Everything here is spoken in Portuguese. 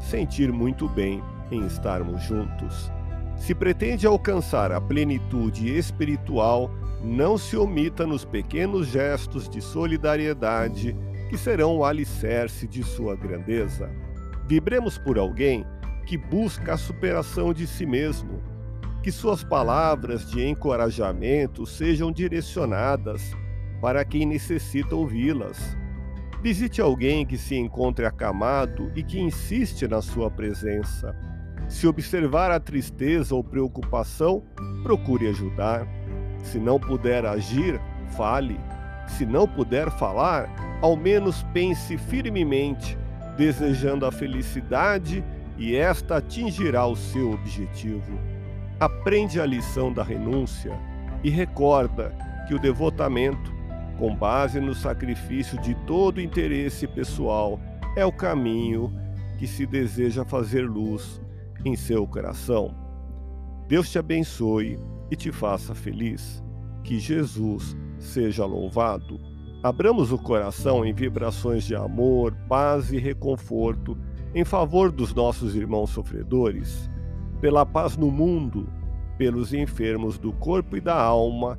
sentir muito bem em estarmos juntos. Se pretende alcançar a plenitude espiritual, não se omita nos pequenos gestos de solidariedade que serão o alicerce de sua grandeza. Vibremos por alguém que busca a superação de si mesmo. Que suas palavras de encorajamento sejam direcionadas para quem necessita ouvi-las. Visite alguém que se encontre acamado e que insiste na sua presença. Se observar a tristeza ou preocupação, procure ajudar. Se não puder agir, fale. Se não puder falar, ao menos pense firmemente, desejando a felicidade e esta atingirá o seu objetivo. Aprende a lição da renúncia e recorda que o devotamento, com base no sacrifício de todo interesse pessoal, é o caminho que se deseja fazer luz em seu coração. Deus te abençoe e te faça feliz. Que Jesus seja louvado. Abramos o coração em vibrações de amor, paz e reconforto em favor dos nossos irmãos sofredores, pela paz no mundo, pelos enfermos do corpo e da alma